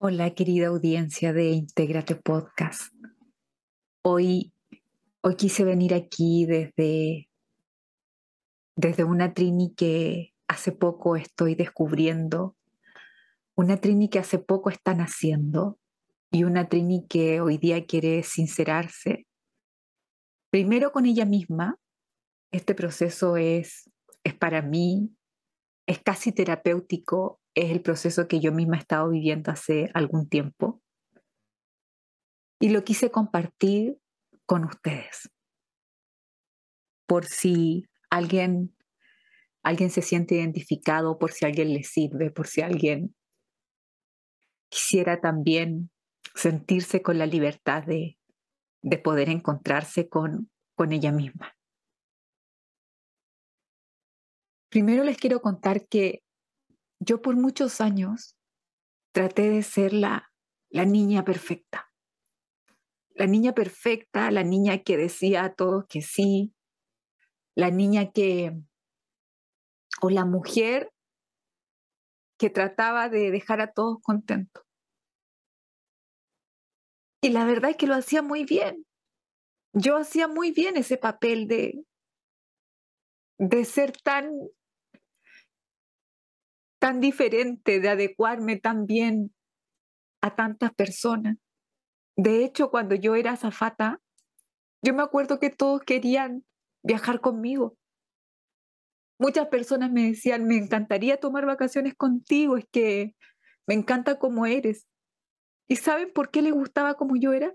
Hola querida audiencia de Intégrate Podcast. Hoy, hoy quise venir aquí desde, desde una trini que hace poco estoy descubriendo, una trini que hace poco está naciendo y una trini que hoy día quiere sincerarse. Primero con ella misma, este proceso es, es para mí, es casi terapéutico es el proceso que yo misma he estado viviendo hace algún tiempo y lo quise compartir con ustedes. Por si alguien alguien se siente identificado, por si alguien le sirve, por si alguien quisiera también sentirse con la libertad de, de poder encontrarse con, con ella misma. Primero les quiero contar que yo por muchos años traté de ser la, la niña perfecta. La niña perfecta, la niña que decía a todos que sí, la niña que, o la mujer que trataba de dejar a todos contentos. Y la verdad es que lo hacía muy bien. Yo hacía muy bien ese papel de, de ser tan tan diferente, de adecuarme tan bien a tantas personas. De hecho, cuando yo era azafata, yo me acuerdo que todos querían viajar conmigo. Muchas personas me decían, me encantaría tomar vacaciones contigo, es que me encanta cómo eres. ¿Y saben por qué les gustaba como yo era?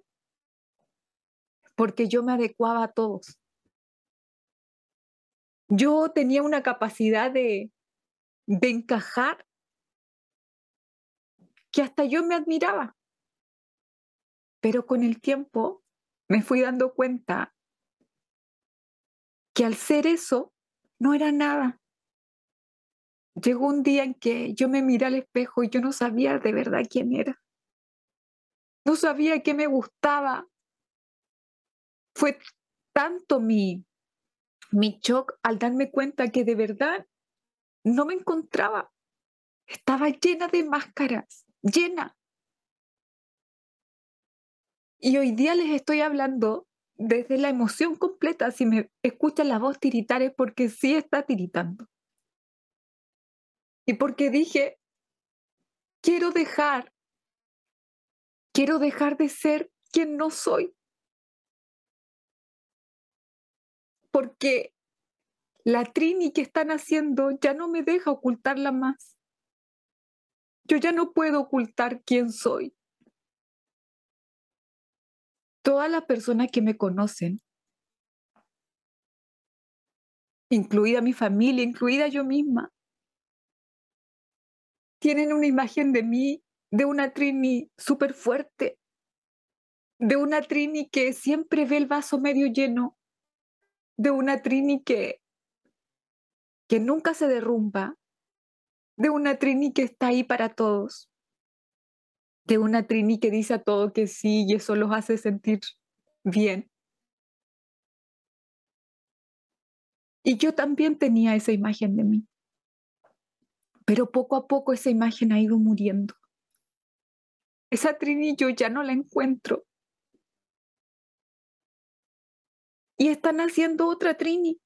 Porque yo me adecuaba a todos. Yo tenía una capacidad de, de encajar que hasta yo me admiraba. Pero con el tiempo me fui dando cuenta que al ser eso no era nada. Llegó un día en que yo me miré al espejo y yo no sabía de verdad quién era. No sabía qué me gustaba. Fue tanto mi, mi shock al darme cuenta que de verdad no me encontraba. Estaba llena de máscaras, llena. Y hoy día les estoy hablando desde la emoción completa. Si me escuchan la voz tiritar es porque sí está tiritando. Y porque dije, quiero dejar, quiero dejar de ser quien no soy. Porque la Trini que están haciendo ya no me deja ocultarla más. Yo ya no puedo ocultar quién soy. Todas las personas que me conocen, incluida mi familia, incluida yo misma, tienen una imagen de mí, de una Trini súper fuerte, de una Trini que siempre ve el vaso medio lleno, de una Trini que que nunca se derrumba, de una Trini que está ahí para todos, de una Trini que dice a todo que sí y eso los hace sentir bien. Y yo también tenía esa imagen de mí. Pero poco a poco esa imagen ha ido muriendo. Esa Trini yo ya no la encuentro. Y están haciendo otra Trini.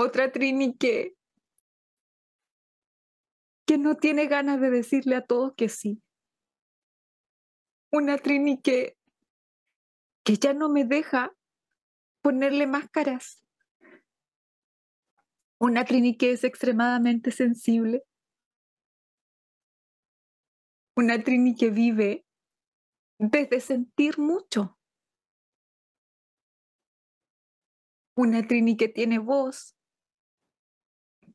Otra Trini que, que no tiene ganas de decirle a todos que sí. Una Trini que, que ya no me deja ponerle máscaras. Una Trini que es extremadamente sensible. Una Trini que vive desde sentir mucho. Una Trini que tiene voz,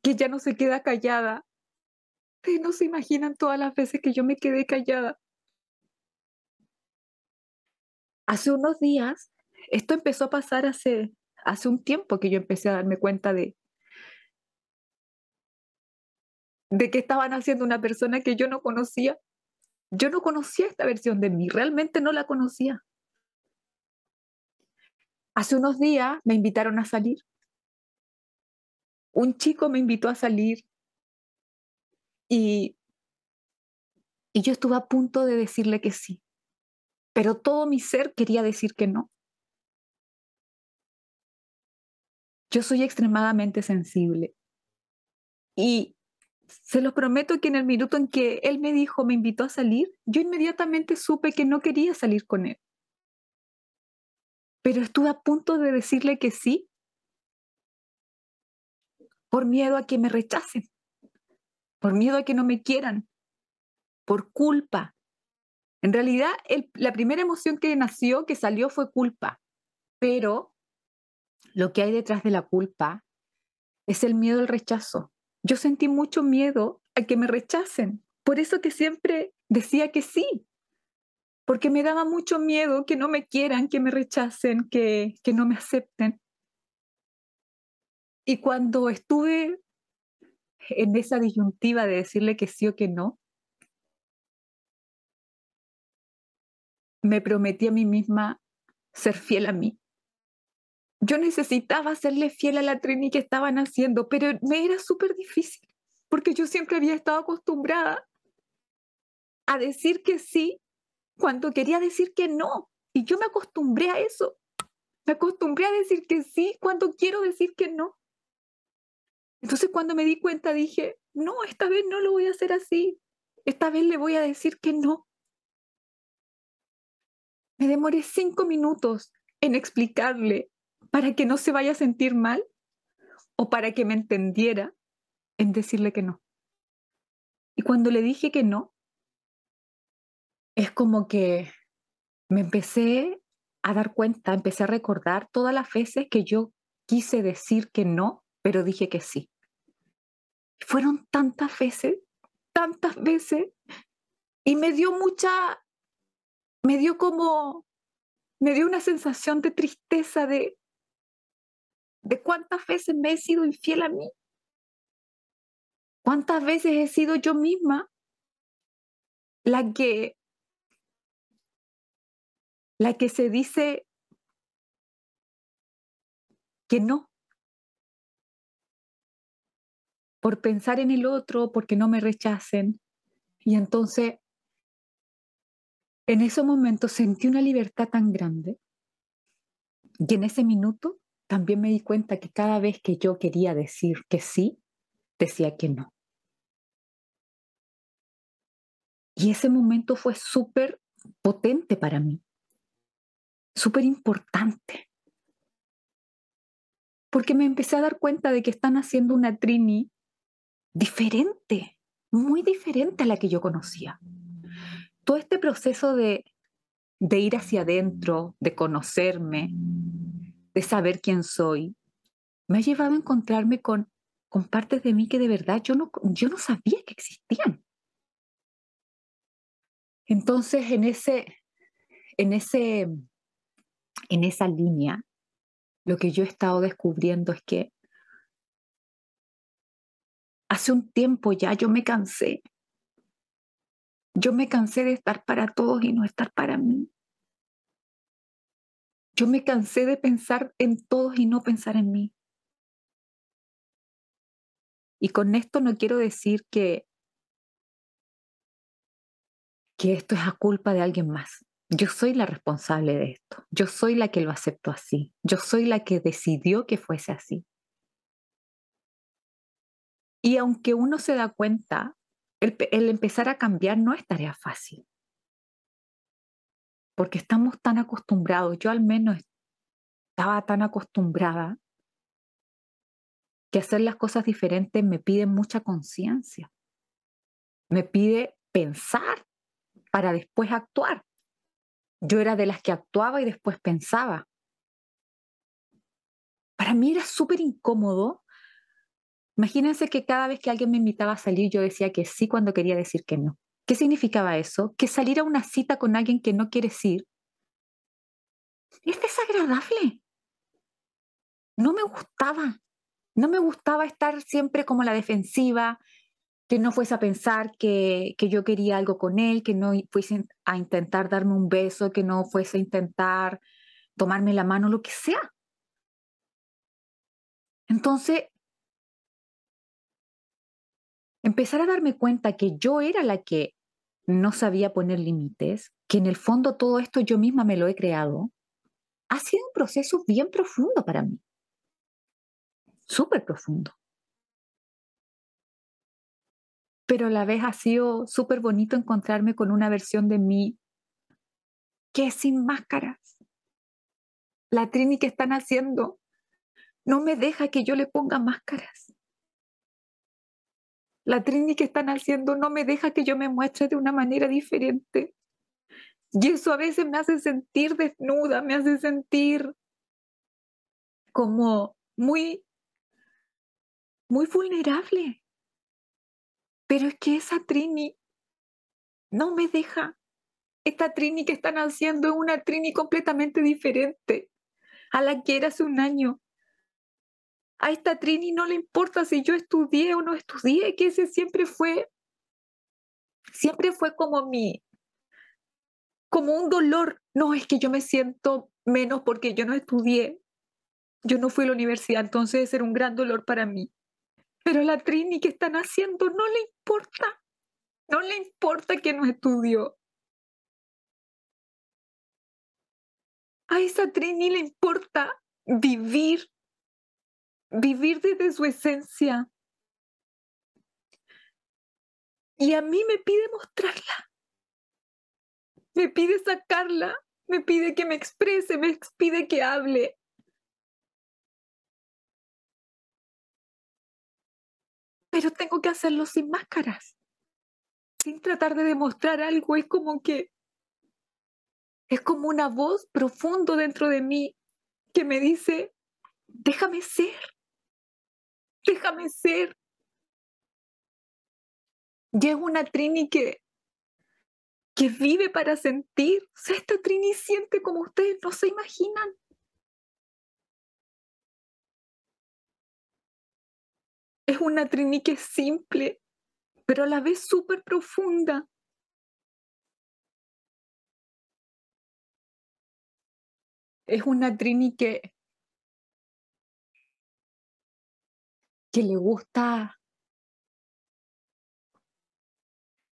que ya no se queda callada. Ustedes no se imaginan todas las veces que yo me quedé callada. Hace unos días, esto empezó a pasar hace, hace un tiempo que yo empecé a darme cuenta de, de que estaban haciendo una persona que yo no conocía. Yo no conocía esta versión de mí, realmente no la conocía. Hace unos días me invitaron a salir un chico me invitó a salir y yo estuve a punto de decirle que sí, pero todo mi ser quería decir que no. Yo soy extremadamente sensible y se lo prometo que en el minuto en que él me dijo, me invitó a salir, yo inmediatamente supe que no quería salir con él. Pero estuve a punto de decirle que sí por miedo a que me rechacen, por miedo a que no me quieran, por culpa. En realidad, la primera emoción que nació, que salió, fue culpa, pero lo que hay detrás de la culpa es el miedo al rechazo. Yo sentí mucho miedo a que me rechacen, por eso que siempre decía que sí, porque me daba mucho miedo que no me quieran, que me rechacen, que, que no me acepten. Y cuando estuve en esa disyuntiva de decirle que sí o que no, me prometí a mí misma ser fiel a mí. Yo necesitaba serle fiel a la Trini que estaban haciendo, pero me era súper difícil, porque yo siempre había estado acostumbrada a decir que sí cuando quería decir que no. Y yo me acostumbré a eso. Me acostumbré a decir que sí cuando quiero decir que no. Entonces cuando me di cuenta dije, no, esta vez no lo voy a hacer así. Esta vez le voy a decir que no. Me demoré cinco minutos en explicarle para que no se vaya a sentir mal o para que me entendiera en decirle que no. Y cuando le dije que no, es como que me empecé a dar cuenta, empecé a recordar todas las veces que yo quise decir que no, pero dije que sí. Fueron tantas veces, tantas veces, y me dio mucha, me dio como, me dio una sensación de tristeza de, de cuántas veces me he sido infiel a mí. ¿Cuántas veces he sido yo misma la que la que se dice que no? Por pensar en el otro, porque no me rechacen. Y entonces, en ese momento sentí una libertad tan grande. Y en ese minuto también me di cuenta que cada vez que yo quería decir que sí, decía que no. Y ese momento fue súper potente para mí, súper importante. Porque me empecé a dar cuenta de que están haciendo una trini diferente, muy diferente a la que yo conocía. Todo este proceso de, ir hacia adentro, de conocerme, de saber quién soy, me ha llevado a encontrarme con, con partes de mí que de verdad yo no, yo no sabía que existían. Entonces, en ese, en ese, en esa línea, lo que yo he estado descubriendo es que Hace un tiempo ya yo me cansé. Yo me cansé de estar para todos y no estar para mí. Yo me cansé de pensar en todos y no pensar en mí. Y con esto no quiero decir que, que esto es a culpa de alguien más. Yo soy la responsable de esto. Yo soy la que lo aceptó así. Yo soy la que decidió que fuese así. Y aunque uno se da cuenta, el, empezar a cambiar no es tarea fácil. Porque estamos tan acostumbrados, yo al menos estaba tan acostumbrada que hacer las cosas diferentes me pide mucha conciencia. Me pide pensar para después actuar. Yo era de las que actuaba y después pensaba. Para mí era súper incómodo Imagínense que cada vez que alguien me invitaba a salir, yo decía que sí cuando quería decir que no. ¿Qué significaba eso? Que salir a una cita con alguien que no quieres ir es desagradable. No me gustaba. No me gustaba estar siempre como la defensiva, que no fuese a pensar que, que yo quería algo con él, que no fuese a intentar darme un beso, que no fuese a intentar tomarme la mano, lo que sea. Entonces, empezar a darme cuenta que yo era la que no sabía poner límites, que en el fondo todo esto yo misma me lo he creado, ha sido un proceso bien profundo para mí. Súper profundo. Pero a la vez ha sido súper bonito encontrarme con una versión de mí que es sin máscaras. La Trini que están haciendo no me deja que yo le ponga máscaras. La Trini que están haciendo no me deja que yo me muestre de una manera diferente. Y eso a veces me hace sentir desnuda, me hace sentir como muy, muy vulnerable. Pero es que esa Trini no me deja. Esta Trini que están haciendo es una Trini completamente diferente a la que era hace un año. A esta Trini no le importa si yo estudié o no estudié, que ese siempre fue, siempre fue como mi, como un dolor. No, es que yo me siento menos porque yo no estudié, yo no fui a la universidad, entonces era un gran dolor para mí. Pero la Trini que están haciendo no le importa, no le importa que no estudió. A esa Trini le importa vivir, vivir desde su esencia. Y a mí me pide mostrarla me pide sacarla, me pide que me exprese, me pide que hable. Pero tengo que hacerlo sin máscaras, sin tratar de demostrar algo. Es como que es como una voz profundo dentro de mí que me dice, déjame ser, déjame ser. Y es una Trini que que vive para sentir. Esta Trini siente como ustedes no se imaginan. Es una Trini que es simple, pero a la vez súper profunda. Es una Trini que, que le gusta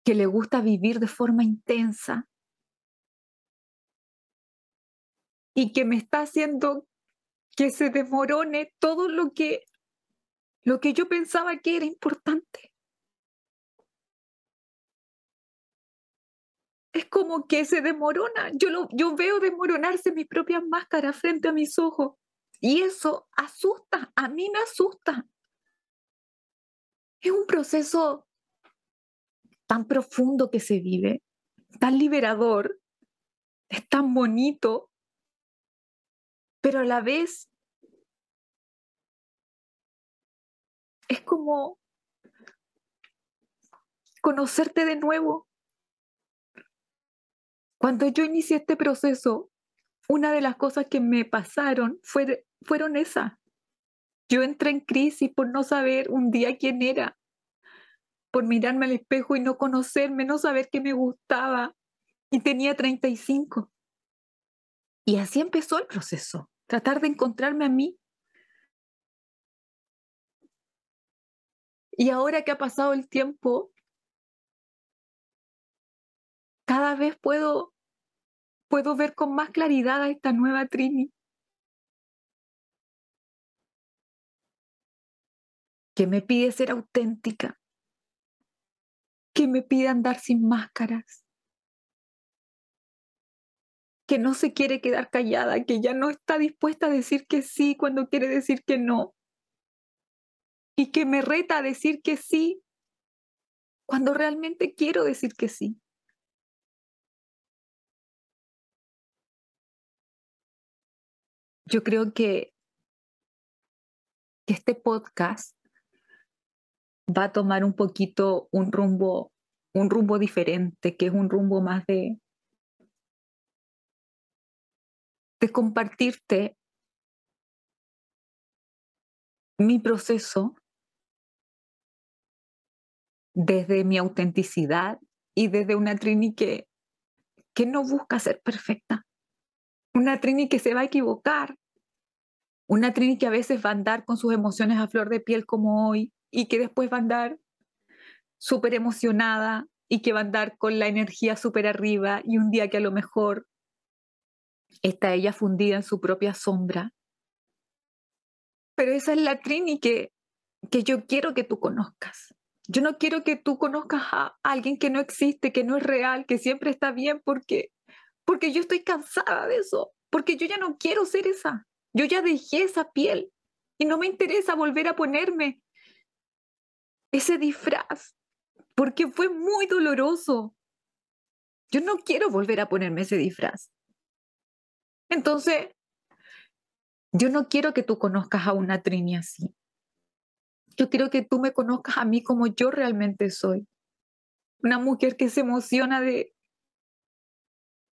que le gusta vivir de forma intensa y que me está haciendo que se desmorone todo lo que lo que yo pensaba que era importante. Es como que se desmorona. Yo, lo, yo veo desmoronarse mis propias máscaras frente a mis ojos. Y eso asusta, a mí me asusta. Es un proceso tan profundo que se vive, tan liberador, es tan bonito, pero a la vez es como conocerte de nuevo. Cuando yo inicié este proceso, una de las cosas que me pasaron fue, fueron esas. Yo entré en crisis por no saber un día quién era por mirarme al espejo y no conocerme, no saber qué me gustaba. Y tenía 35. Y así empezó el proceso, tratar de encontrarme a mí. Y ahora que ha pasado el tiempo, cada vez puedo, puedo ver con más claridad a esta nueva Trini. Que me pide ser auténtica, que me pide andar sin máscaras, que no se quiere quedar callada, que ya no está dispuesta a decir que sí cuando quiere decir que no, y que me reta a decir que sí cuando realmente quiero decir que sí. Yo creo que, que este podcast va a tomar un poquito un rumbo, un rumbo diferente, que es un rumbo más de, de compartirte mi proceso desde mi autenticidad y desde una Trini que, que no busca ser perfecta. Una Trini que se va a equivocar. Una Trini que a veces va a andar con sus emociones a flor de piel como hoy y que después va a andar súper emocionada y que va a andar con la energía súper arriba y un día que a lo mejor está ella fundida en su propia sombra. Pero esa es la Trini que, que yo quiero que tú conozcas. Yo no quiero que tú conozcas a alguien que no existe, que no es real, que siempre está bien, porque, porque yo estoy cansada de eso, porque yo ya no quiero ser esa. Yo ya dejé esa piel y no me interesa volver a ponerme ese disfraz, porque fue muy doloroso. Yo no quiero volver a ponerme ese disfraz. Entonces, yo no quiero que tú conozcas a una Trini así. Yo quiero que tú me conozcas a mí como yo realmente soy. Una mujer que se emociona de,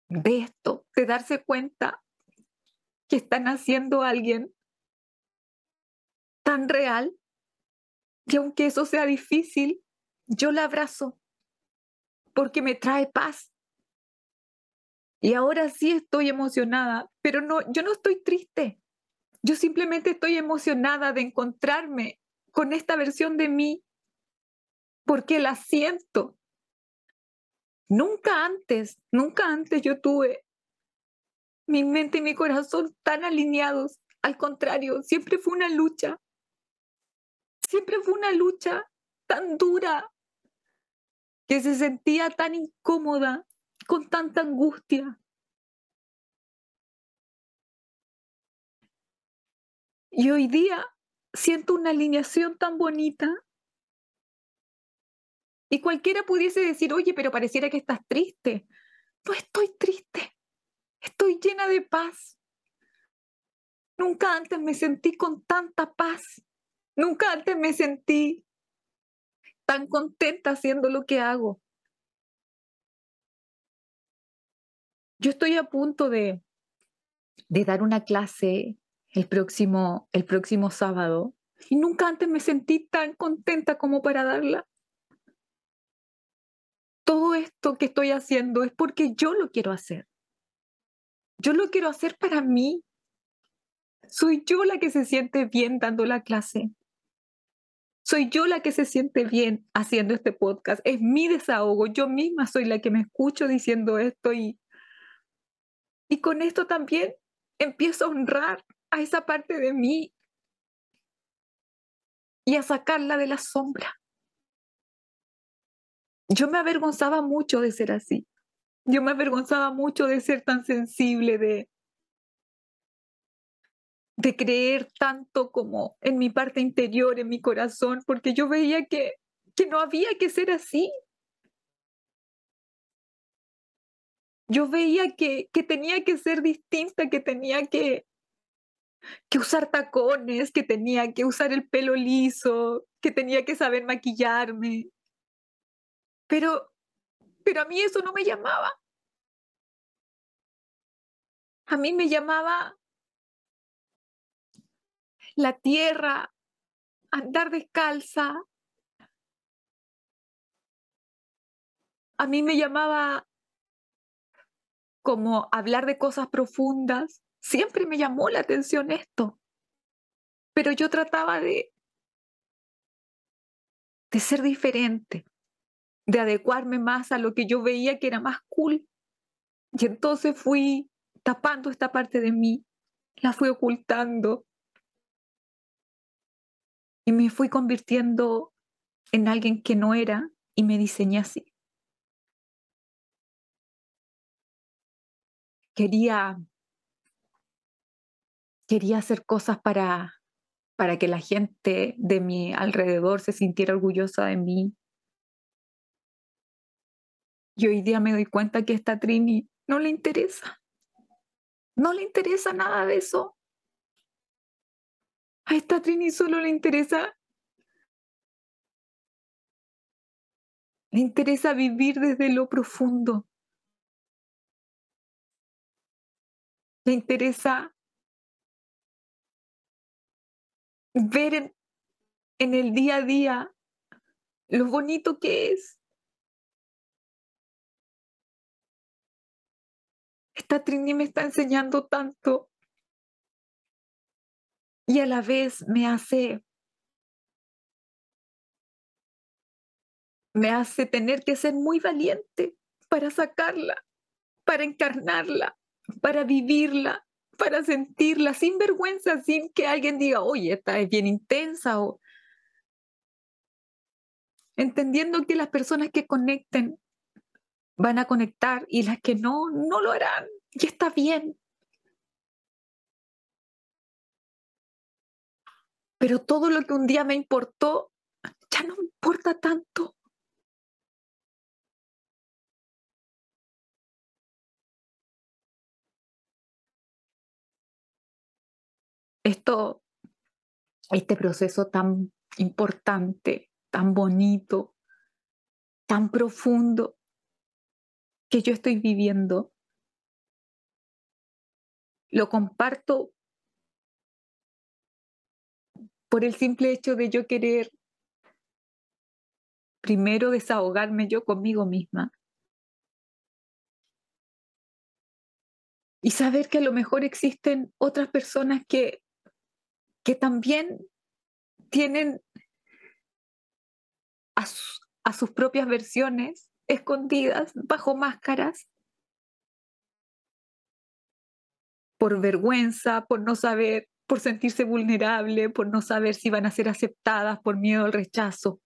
de esto, de darse cuenta que están haciendo a alguien tan real. Y aunque eso sea difícil, yo la abrazo porque me trae paz. Y ahora sí estoy emocionada, pero no, yo no estoy triste. Yo simplemente estoy emocionada de encontrarme con esta versión de mí porque la siento. Nunca antes, nunca antes yo tuve mi mente y mi corazón tan alineados. Al contrario, siempre fue una lucha. Siempre fue una lucha tan dura que se sentía tan incómoda, con tanta angustia. Y hoy día siento una alineación tan bonita. Y cualquiera pudiese decir, oye, pero pareciera que estás triste. No estoy triste, estoy llena de paz. Nunca antes me sentí con tanta paz. Nunca antes me sentí tan contenta haciendo lo que hago. Yo estoy a punto de, de dar una clase el próximo, el próximo sábado y nunca antes me sentí tan contenta como para darla. Todo esto que estoy haciendo es porque yo lo quiero hacer. Yo lo quiero hacer para mí. Soy yo la que se siente bien dando la clase. Soy yo la que se siente bien haciendo este podcast. Es mi desahogo. Yo misma soy la que me escucho diciendo esto y, y con esto también empiezo a honrar a esa parte de mí y a sacarla de la sombra. Yo me avergonzaba mucho de ser así. Yo me avergonzaba mucho de ser tan sensible, de, de creer tanto como en mi parte interior, en mi corazón, porque yo veía que, que no había que ser así. Yo veía que, que tenía que ser distinta, que tenía que, que usar tacones, que tenía que usar el pelo liso, que tenía que saber maquillarme. Pero, pero a mí eso no me llamaba. A mí me llamaba la tierra, andar descalza. A mí me llamaba como hablar de cosas profundas. Siempre me llamó la atención esto. Pero yo trataba de, de ser diferente, de adecuarme más a lo que yo veía que era más cool. Y entonces fui tapando esta parte de mí, la fui ocultando, y me fui convirtiendo en alguien que no era y me diseñé así. Quería, quería hacer cosas para, para que la gente de mi alrededor se sintiera orgullosa de mí. Y hoy día me doy cuenta que esta Trini no le interesa. No le interesa nada de eso. A esta Trini solo le interesa. Le interesa vivir desde lo profundo. Le interesa ver en, el día a día lo bonito que es. Esta Trini me está enseñando tanto y a la vez me hace me hace tener que ser muy valiente para sacarla, para encarnarla, para vivirla, para sentirla sin vergüenza, sin que alguien diga, oye, esta es bien intensa o entendiendo que las personas que conecten van a conectar y las que no, no lo harán. Y está bien. Pero todo lo que un día me importó, ya no me importa tanto. Esto, este proceso tan importante, tan bonito, tan profundo que yo estoy viviendo, lo comparto por el simple hecho de yo querer primero desahogarme yo conmigo misma y saber que a lo mejor existen otras personas que que también tienen a, sus propias versiones escondidas bajo máscaras por vergüenza, por no saber, por sentirse vulnerable, por no saber si van a ser aceptadas, por miedo al rechazo.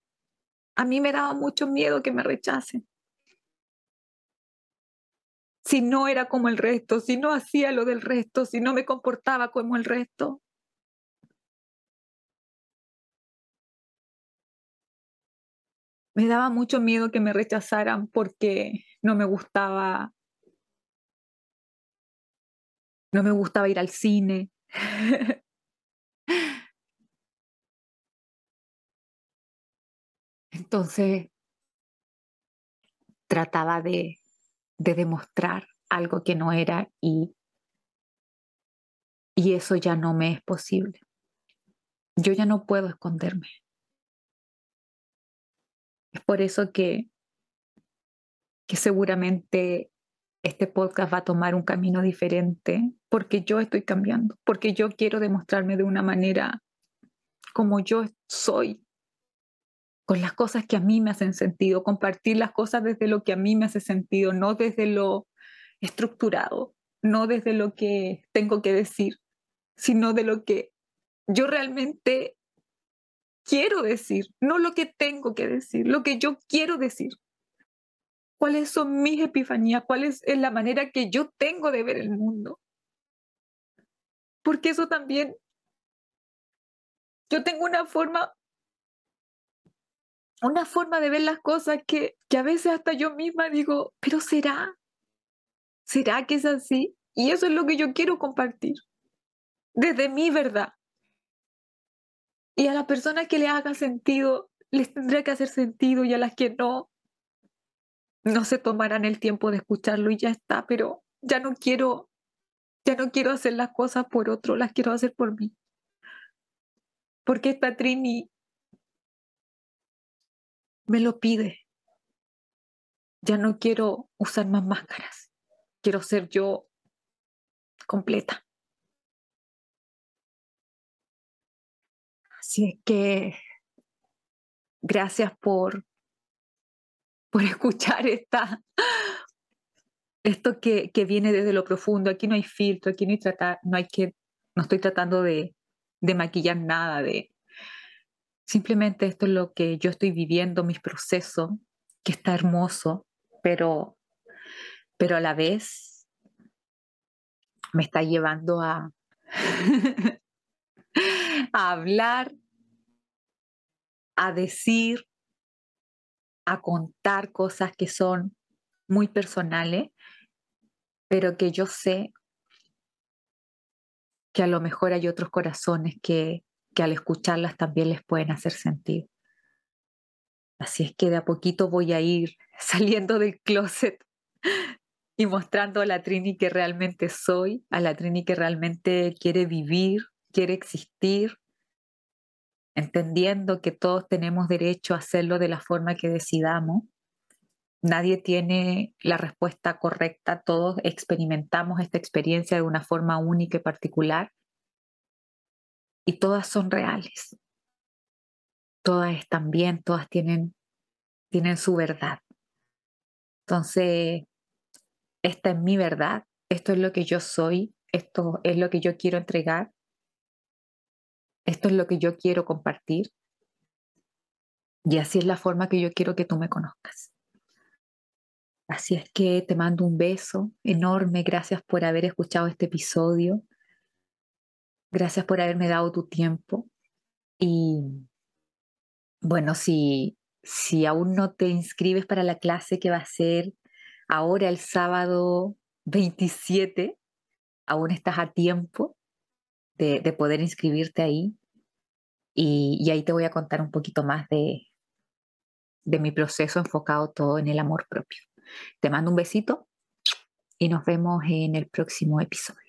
A mí me daba mucho miedo que me rechacen. Si no era como el resto, si no hacía lo del resto, si no me comportaba como el resto. me daba mucho miedo que me rechazaran porque no me gustaba no me gustaba ir al cine. Entonces trataba de, de, demostrar algo que no era y, y eso ya no me es posible. Yo ya no puedo esconderme. Es por eso que, que seguramente este podcast va a tomar un camino diferente, porque yo estoy cambiando, porque yo quiero demostrarme de una manera como yo soy, con las cosas que a mí me hacen sentido, compartir las cosas desde lo que a mí me hace sentido, no desde lo estructurado, no desde lo que tengo que decir, sino de lo que yo realmente quiero decir, no lo que tengo que decir, lo que yo quiero decir. ¿Cuáles son mis epifanías? ¿Cuál es la manera que yo tengo de ver el mundo? Porque eso también, yo tengo una forma, una forma de ver las cosas que, que a veces hasta yo misma digo, pero ¿será? ¿Será que es así? Y eso es lo que yo quiero compartir, desde mi verdad. Y a las personas que le haga sentido, les tendrá que hacer sentido y a las que no, no se tomarán el tiempo de escucharlo y ya está, pero ya no quiero, ya no quiero hacer las cosas por otro, las quiero hacer por mí. Porque esta Trini me lo pide. Ya no quiero usar más máscaras. Quiero ser yo completa. Así es que gracias por, por escuchar esta, esto que, que, viene desde lo profundo. Aquí no hay filtro, aquí no hay, tratar, no hay que, no estoy tratando de, de maquillar nada, de simplemente esto es lo que yo estoy viviendo, mis procesos, que está hermoso, pero, pero a la vez me está llevando a, a hablar, a decir, a contar cosas que son muy personales, pero que yo sé que a lo mejor hay otros corazones que, que al escucharlas también les pueden hacer sentido. Así es que de a poquito voy a ir saliendo del closet y mostrando a la Trini que realmente soy, a la Trini que realmente quiere vivir, quiere existir, entendiendo que todos tenemos derecho a hacerlo de la forma que decidamos. Nadie tiene la respuesta correcta, todos experimentamos esta experiencia de una forma única y particular y todas son reales. Todas están bien, todas tienen tienen su verdad. Entonces, esta es mi verdad, esto es lo que yo soy, esto es lo que yo quiero entregar, esto es lo que yo quiero compartir. Y así es la forma que yo quiero que tú me conozcas. Así es que te mando un beso enorme. Gracias por haber escuchado este episodio. Gracias por haberme dado tu tiempo. Y bueno, si, si aún no te inscribes para la clase que va a ser ahora el sábado 27, aún estás a tiempo de, poder inscribirte ahí. Y, y, ahí te voy a contar un poquito más de, de mi proceso enfocado todo en el amor propio. Te mando un besito y nos vemos en el próximo episodio.